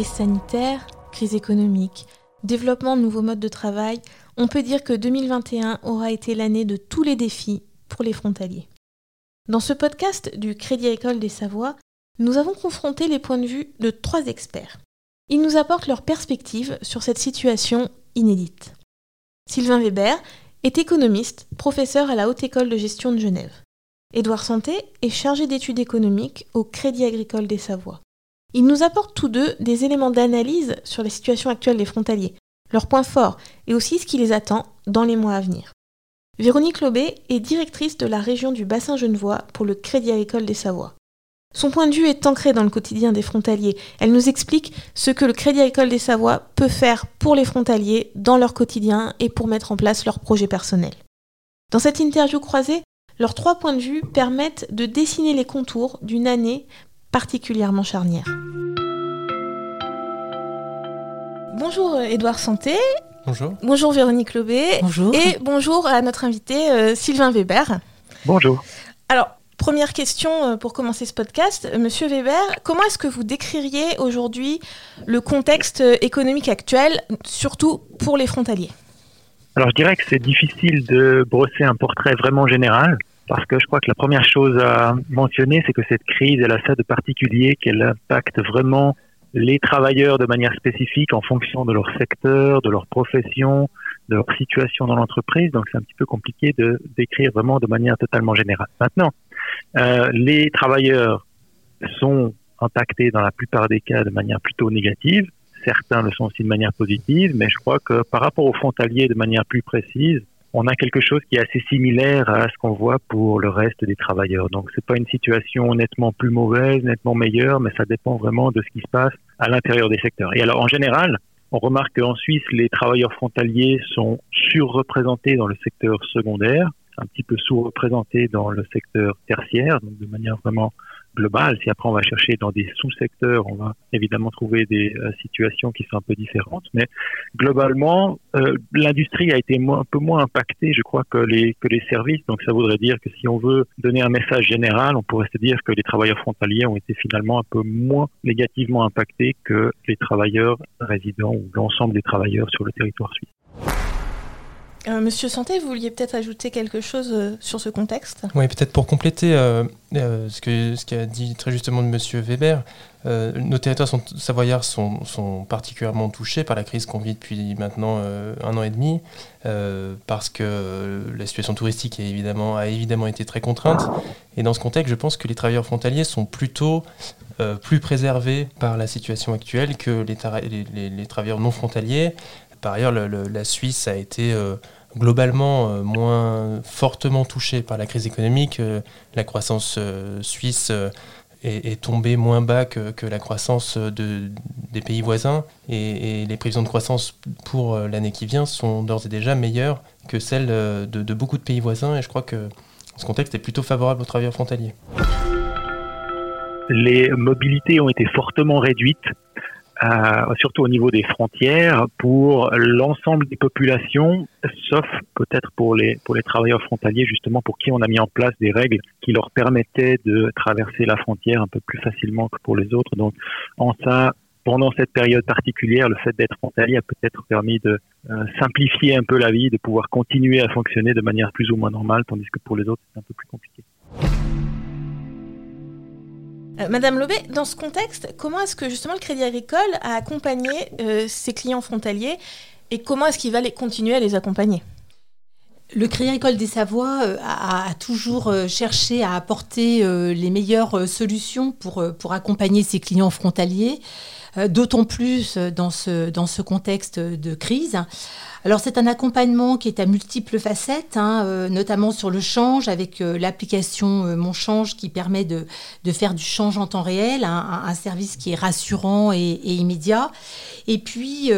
Crise sanitaire, crise économique, développement de nouveaux modes de travail, on peut dire que 2021 aura été l'année de tous les défis pour les frontaliers. Dans ce podcast du Crédit Agricole des Savoies, nous avons confronté les points de vue de trois experts. Ils nous apportent leur perspective sur cette situation inédite. Sylvain Weber est économiste, professeur à la Haute École de gestion de Genève. Édouard Santé est chargé d'études économiques au Crédit Agricole des Savoies. Ils nous apportent tous deux des éléments d'analyse sur la situation actuelle des frontaliers, leurs points forts et aussi ce qui les attend dans les mois à venir. Véronique Lobé est directrice de la région du bassin genevois pour le Crédit Agricole des Savoies. Son point de vue est ancré dans le quotidien des frontaliers. Elle nous explique ce que le Crédit Agricole des Savoies peut faire pour les frontaliers dans leur quotidien et pour mettre en place leurs projets personnels. Dans cette interview croisée, leurs trois points de vue permettent de dessiner les contours d'une année particulièrement charnière. Bonjour Édouard Santé. Bonjour. Bonjour Véronique Lobé. Bonjour. Et bonjour à notre invité euh, Sylvain Weber. Bonjour. Alors, première question euh, pour commencer ce podcast. Euh, Monsieur Weber, comment est-ce que vous décririez aujourd'hui le contexte économique actuel, surtout pour les frontaliers? Alors, je dirais que c'est difficile de brosser un portrait vraiment général parce que je crois que la première chose à mentionner, c'est que cette crise, elle a ça de particulier qu'elle impacte vraiment les travailleurs de manière spécifique en fonction de leur secteur, de leur profession, de leur situation dans l'entreprise. Donc c'est un petit peu compliqué de décrire vraiment de manière totalement générale. Maintenant, euh, les travailleurs sont impactés dans la plupart des cas de manière plutôt négative. Certains le sont aussi de manière positive, mais je crois que par rapport aux frontaliers de manière plus précise, on a quelque chose qui est assez similaire à ce qu'on voit pour le reste des travailleurs. Donc c'est pas une situation nettement plus mauvaise, nettement meilleure, mais ça dépend vraiment de ce qui se passe à l'intérieur des secteurs. Et alors en général, on remarque qu'en Suisse, les travailleurs frontaliers sont surreprésentés dans le secteur secondaire, un petit peu sous-représentés dans le secteur tertiaire, donc de manière vraiment global. Si après on va chercher dans des sous-secteurs, on va évidemment trouver des euh, situations qui sont un peu différentes. Mais globalement, euh, l'industrie a été un peu moins impactée, je crois, que les, que les services. Donc ça voudrait dire que si on veut donner un message général, on pourrait se dire que les travailleurs frontaliers ont été finalement un peu moins négativement impactés que les travailleurs résidents ou l'ensemble des travailleurs sur le territoire suisse. Euh, Monsieur Santé, vous vouliez peut-être ajouter quelque chose euh, sur ce contexte? Oui, peut-être pour compléter euh, ce qu'a ce qu'a dit très justement de Monsieur Weber, nos territoires savoyards sont, particulièrement touchés par la crise qu'on vit depuis maintenant un an et demi, parce que la situation touristique a évidemment été très contrainte. Et dans ce contexte, je pense que les travailleurs frontaliers sont plutôt plus préservés par la situation actuelle que les, les, les travailleurs non frontaliers. Par ailleurs, la Suisse a été globalement euh, moins fortement touchée par la crise économique. Euh, la croissance suisse est, tombée moins bas que, la croissance des pays voisins. Et, les prévisions de croissance pour l'année qui vient sont d'ores et déjà meilleures que celles de, de, beaucoup de pays voisins. Et je crois que ce contexte est plutôt favorable aux travailleurs frontaliers. Les mobilités ont été fortement réduites euh, surtout au niveau des frontières, pour l'ensemble des populations, sauf peut-être pour les, pour les travailleurs frontaliers, justement, pour qui on a mis en place des règles qui leur permettaient de traverser la frontière un peu plus facilement que pour les autres. Donc, en ça, pendant cette période particulière, le fait d'être frontalier a peut-être permis de euh, simplifier un peu la vie, de pouvoir continuer à fonctionner de manière plus ou moins normale, tandis que pour les autres, c'est un peu plus compliqué. Euh, Madame Lobé, dans ce contexte, comment est-ce que justement le Crédit Agricole a accompagné euh, ses clients frontaliers et comment est-ce qu'il va continuer à les accompagner? Le Crédit Agricole des Savoies euh, a, toujours cherché à apporter les meilleures solutions pour, accompagner ses clients frontaliers, d'autant plus dans ce contexte de crise. Alors c'est un accompagnement qui est à multiples facettes, hein, euh, notamment sur le change avec euh, l'application euh, Mon Change qui permet de, faire du change en temps réel, un, service qui est rassurant et, immédiat. Et puis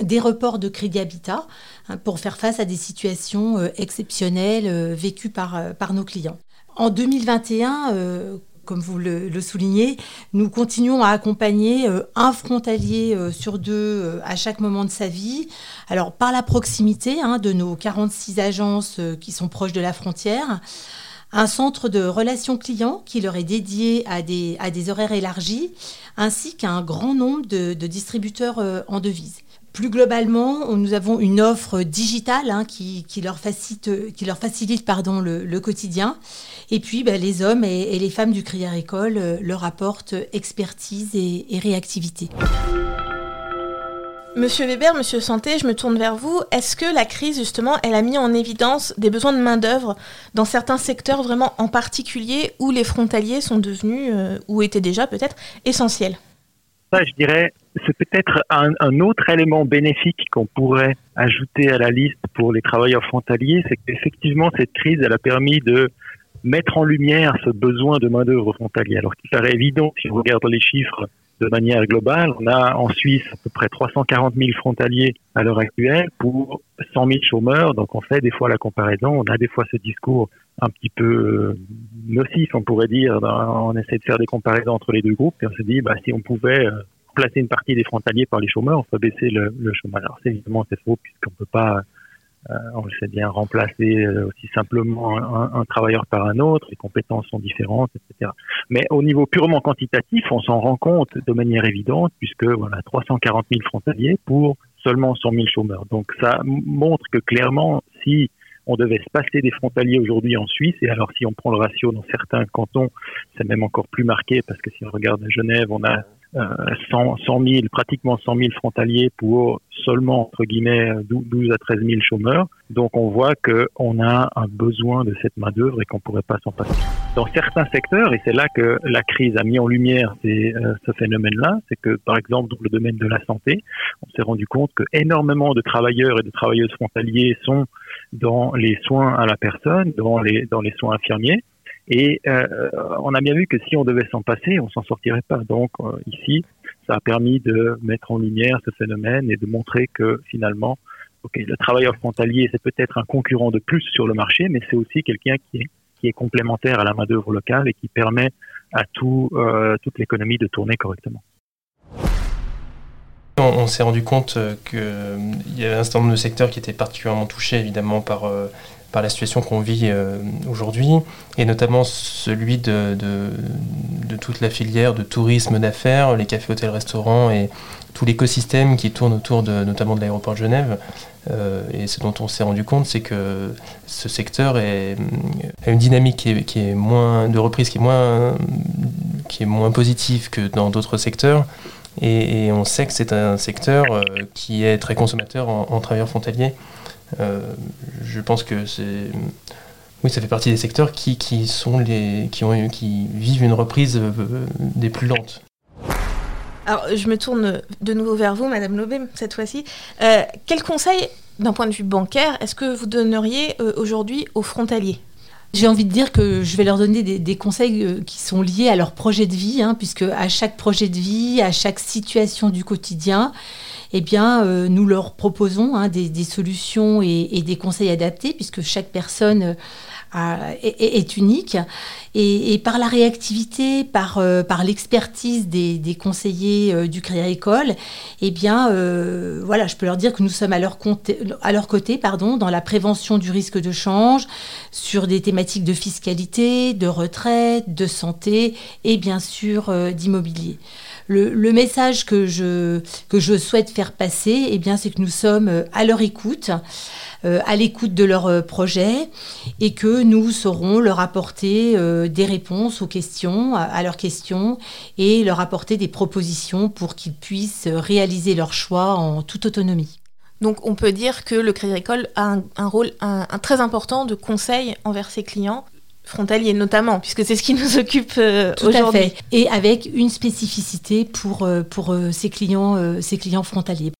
des reports de crédit habitat hein, pour faire face à des situations exceptionnelles vécues par, par nos clients. En 2021, comme vous le, soulignez, nous continuons à accompagner euh, un frontalier euh, sur deux euh, à chaque moment de sa vie. Alors par la proximité hein, de nos 46 agences qui sont proches de la frontière, un centre de relations clients qui leur est dédié à des, horaires élargis, ainsi qu'à un grand nombre de, distributeurs euh, en devises. Plus globalement, nous avons une offre digitale hein, qui, leur facilite, qui leur facilite pardon, le, quotidien. Et puis, bah, les hommes et, les femmes du Crédit Agricole euh, leur apportent expertise et, et réactivité. Monsieur Weber, Monsieur Santé, je me tourne vers vous. Est-ce que la crise, justement, elle a mis en évidence des besoins de main-d'œuvre dans certains secteurs vraiment en particulier où les frontaliers sont devenus, euh, ou étaient déjà peut-être, essentiels? Ça, je dirais, c'est peut-être un, autre élément bénéfique qu'on pourrait ajouter à la liste pour les travailleurs frontaliers, c'est qu'effectivement, cette crise, a permis de mettre en lumière ce besoin de main-d'œuvre frontalier. Alors qu'il paraît évident, si on regarde les chiffres, de manière globale. On a en Suisse à peu près 340 000 frontaliers à l'heure actuelle pour 100 000 chômeurs. Donc on fait des fois la comparaison, on a des fois ce discours un petit peu euh, nocif, on pourrait dire. On essaie de faire des comparaisons entre les deux groupes et on se dit, bah, si on pouvait euh, placer une partie des frontaliers par les chômeurs, on peut baisser le, le chômage. Alors évidemment c'est faux puisqu'on peut pas euh, on sait bien remplacer euh, aussi simplement un, travailleur par un autre, les compétences sont différentes, etc. Mais au niveau purement quantitatif, on s'en rend compte de manière évidente, puisque voilà, 340 000 frontaliers pour seulement 100 000 chômeurs. Donc ça montre que clairement, si on devait se passer des frontaliers aujourd'hui en Suisse, et alors si on prend le ratio dans certains cantons, c'est même encore plus marqué, parce que si on regarde Genève, on a 100, 100 000, pratiquement 100 000 frontaliers pour seulement, entre guillemets, 12 à 13 000 chômeurs. Donc on voit qu'on a un besoin de cette main-d'œuvre et qu'on ne pourrait pas s'en passer. Dans certains secteurs, et c'est là que la crise a mis en lumière euh, ce phénomène-là, c'est que par exemple dans le domaine de la santé, on s'est rendu compte que énormément de travailleurs et de travailleuses frontaliers sont dans les soins à la personne, dans les, dans les soins infirmiers. Et euh, on a bien vu que si on devait s'en passer, on s'en sortirait pas. Donc euh, ici, ça a permis de mettre en lumière ce phénomène et de montrer que finalement, ok, le travailleur frontalier, c'est peut-être un concurrent de plus sur le marché, mais c'est aussi quelqu'un qui est, complémentaire à la main d'œuvre locale et qui permet à euh, toute l'économie de tourner correctement. On, s'est rendu compte qu'il y avait un certain nombre de secteurs qui étaient particulièrement touchés évidemment par par la situation qu'on vit euh, aujourd'hui, et notamment celui de, toute la filière de tourisme d'affaires, les cafés, hôtels, restaurants et tout l'écosystème qui tourne autour de, notamment de l'aéroport de Genève. Euh, et ce dont on s'est rendu compte, c'est que ce secteur a une dynamique qui est, moins de reprise qui est moins, qui est moins positive que dans d'autres secteurs. Et, on sait que c'est un secteur euh, qui est très consommateur en, en travailleurs frontaliers. Euh, je pense que c'est oui, ça fait partie des secteurs qui, qui sont les qui ont qui vivent une reprise euh, des plus lentes. Alors, je me tourne de nouveau vers vous, Madame Lobé, cette fois-ci. Euh, quel conseil, d'un point de vue bancaire, est-ce que vous donneriez aujourd'hui aux frontaliers? J'ai envie de dire que je vais leur donner des, conseils qui sont liés à leur projet de vie, hein, puisque à chaque projet de vie, à chaque situation du quotidien, eh bien, euh, nous leur proposons hein, des, solutions et, des conseils adaptés, puisque chaque personne euh, est, unique. Et, par la réactivité, par, euh, par l'expertise des, conseillers du Crédit Agricole, eh bien, voilà, je peux leur dire que nous sommes à leur, à leur côté pardon, dans la prévention du risque de change, sur des thématiques de fiscalité, de retraite, de santé et bien sûr d'immobilier le, message que je, que je souhaite faire passer, eh bien, c'est que nous sommes euh, à leur écoute, euh, à l'écoute de leurs euh, projets, et que nous saurons leur apporter des réponses aux questions, à, leurs questions, et leur apporter des propositions pour qu'ils puissent réaliser leurs choix en toute autonomie. Donc on peut dire que le Crédit Agricole a un, rôle très important de conseil envers ses clients frontalier notamment, puisque c'est ce qui nous occupe euh, aujourd'hui. Et avec une spécificité pour, euh, pour euh, ces, clients, ces clients frontaliers.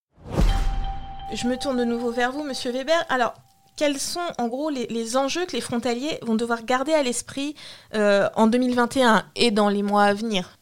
Je me tourne de nouveau vers vous, Monsieur Weber. Alors, quels sont en gros les, enjeux que les frontaliers vont devoir garder à l'esprit en 2021 et dans les mois à venir?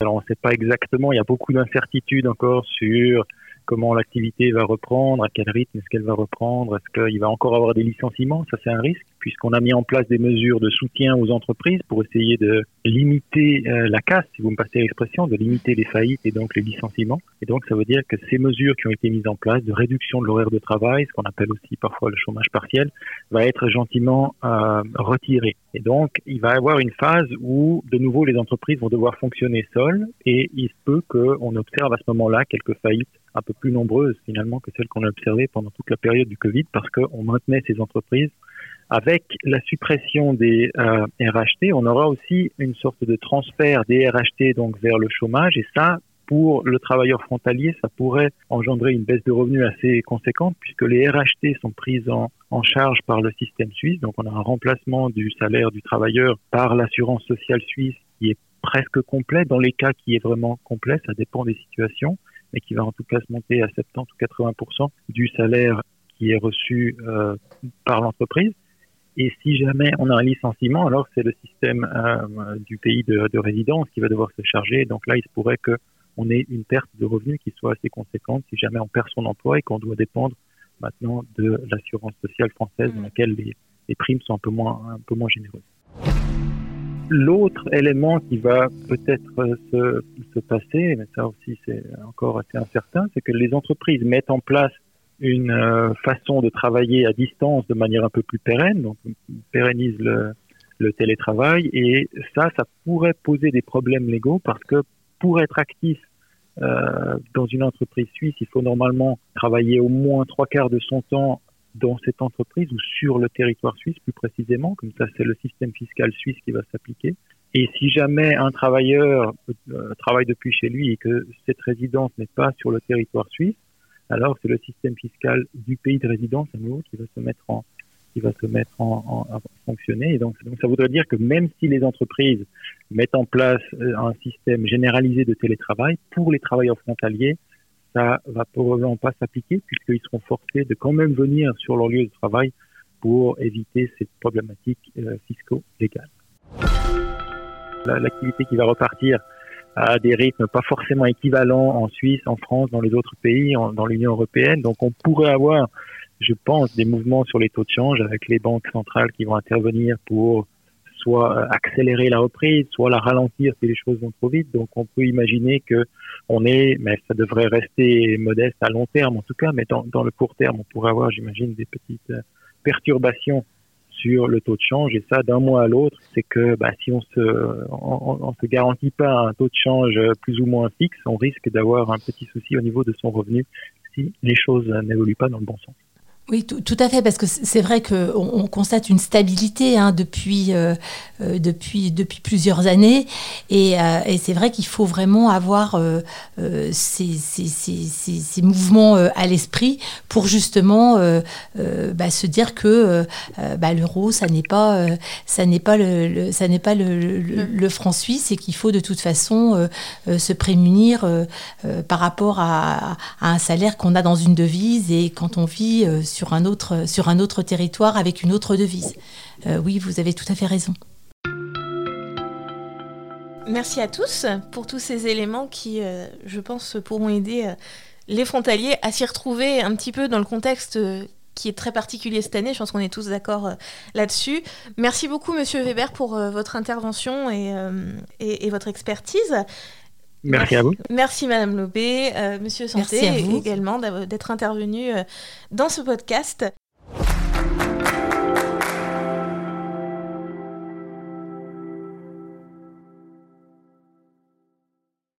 Alors, on ne sait pas exactement, il y a beaucoup d'incertitudes encore sur comment l'activité va reprendre, à quel rythme est-ce qu'elle va reprendre, est-ce qu'il va encore avoir des licenciements, ça c'est un risque puisqu'on a mis en place des mesures de soutien aux entreprises pour essayer de limiter euh, la casse, si vous me passez l'expression, de limiter les faillites et donc les licenciements. Et donc ça veut dire que ces mesures qui ont été mises en place de réduction de l'horaire de travail, ce qu'on appelle aussi parfois le chômage partiel, va être gentiment euh, retiré. Et donc il va y avoir une phase où de nouveau les entreprises vont devoir fonctionner seules et il se peut qu'on observe à ce moment-là quelques faillites un peu plus nombreuses finalement que celles qu'on a observées pendant toute la période du Covid parce qu'on maintenait ces entreprises. Avec la suppression des euh, RHT, on aura aussi une sorte de transfert des RHT donc vers le chômage et ça, pour le travailleur frontalier, ça pourrait engendrer une baisse de revenus assez conséquente puisque les RHT sont prises en, en charge par le système suisse. Donc on a un remplacement du salaire du travailleur par l'assurance sociale suisse qui est presque complet. Dans les cas qui est vraiment complet, ça dépend des situations mais qui va en tout cas se monter à 70 ou 80% du salaire qui est reçu euh, par l'entreprise. Et si jamais on a un licenciement, alors c'est le système euh, du pays de, de, résidence qui va devoir se charger. Donc là, il se pourrait qu'on ait une perte de revenus qui soit assez conséquente si jamais on perd son emploi et qu'on doit dépendre maintenant de l'assurance sociale française dans mmh. laquelle les, les, primes sont un peu moins, un peu moins généreuses. L'autre élément qui va peut-être se, se, passer, mais ça aussi c'est encore assez incertain, c'est que les entreprises mettent en place une euh, façon de travailler à distance de manière un peu plus pérenne, donc pérennisent le, le télétravail, et ça, ça pourrait poser des problèmes légaux parce que pour être actif euh, dans une entreprise suisse, il faut normalement travailler au moins trois quarts de son temps dans cette entreprise ou sur le territoire suisse plus précisément, comme ça c'est le système fiscal suisse qui va s'appliquer. Et si jamais un travailleur euh, travaille depuis chez lui et que cette résidence n'est pas sur le territoire suisse, alors c'est le système fiscal du pays de résidence à nouveau qui va se mettre en qui va se mettre en, en, fonctionner. Et donc, ça voudrait dire que même si les entreprises mettent en place euh, un système généralisé de télétravail pour les travailleurs frontaliers, ça va probablement pas s'appliquer puisqu'ils seront forcés de quand même venir sur leur lieu de travail pour éviter ces problématiques euh, fiscaux-légales. L'activité qui va repartir à des rythmes pas forcément équivalents en Suisse, en France, dans les autres pays, dans l'Union européenne. Donc on pourrait avoir, je pense, des mouvements sur les taux de change avec les banques centrales qui vont intervenir pour soit euh, accélérer la reprise, soit la ralentir si les choses vont trop vite. Donc on peut imaginer que on est, mais ça devrait rester modeste à long terme en tout cas, mais dans, dans le court terme, on pourrait avoir, j'imagine, des petites euh, perturbations sur le taux de change et ça d'un mois à l'autre, c'est que bah, si on se on, on, se garantit pas un taux de change plus ou moins fixe, on risque d'avoir un petit souci au niveau de son revenu si les choses n'évoluent pas dans le bon sens. Oui, tout, tout, à fait, parce que c'est vrai qu'on on constate une stabilité hein, depuis, euh, euh, depuis, depuis plusieurs années, et, euh, et c'est vrai qu'il faut vraiment avoir euh, euh ces, ces, ces, ces, mouvements à l'esprit pour justement bah, se dire que bah, l'euro, ça n'est pas, ça n'est pas, le, le ça n'est pas le, le, le, franc suisse, et qu'il faut de toute façon se prémunir par rapport à, à un salaire qu'on a dans une devise, et quand on vit sur un autre, sur un autre territoire avec une autre devise. Euh, oui, vous avez tout à fait raison. Merci à tous pour tous ces éléments qui, euh, je pense, pourront aider euh, les frontaliers à s'y retrouver un petit peu dans le contexte qui est très particulier cette année. Je pense qu'on est tous d'accord là-dessus. Merci beaucoup, Monsieur Weber, pour votre intervention et votre expertise. Merci à vous. Merci Madame Lobé, euh, Monsieur Santé également d'être intervenu euh, dans ce podcast.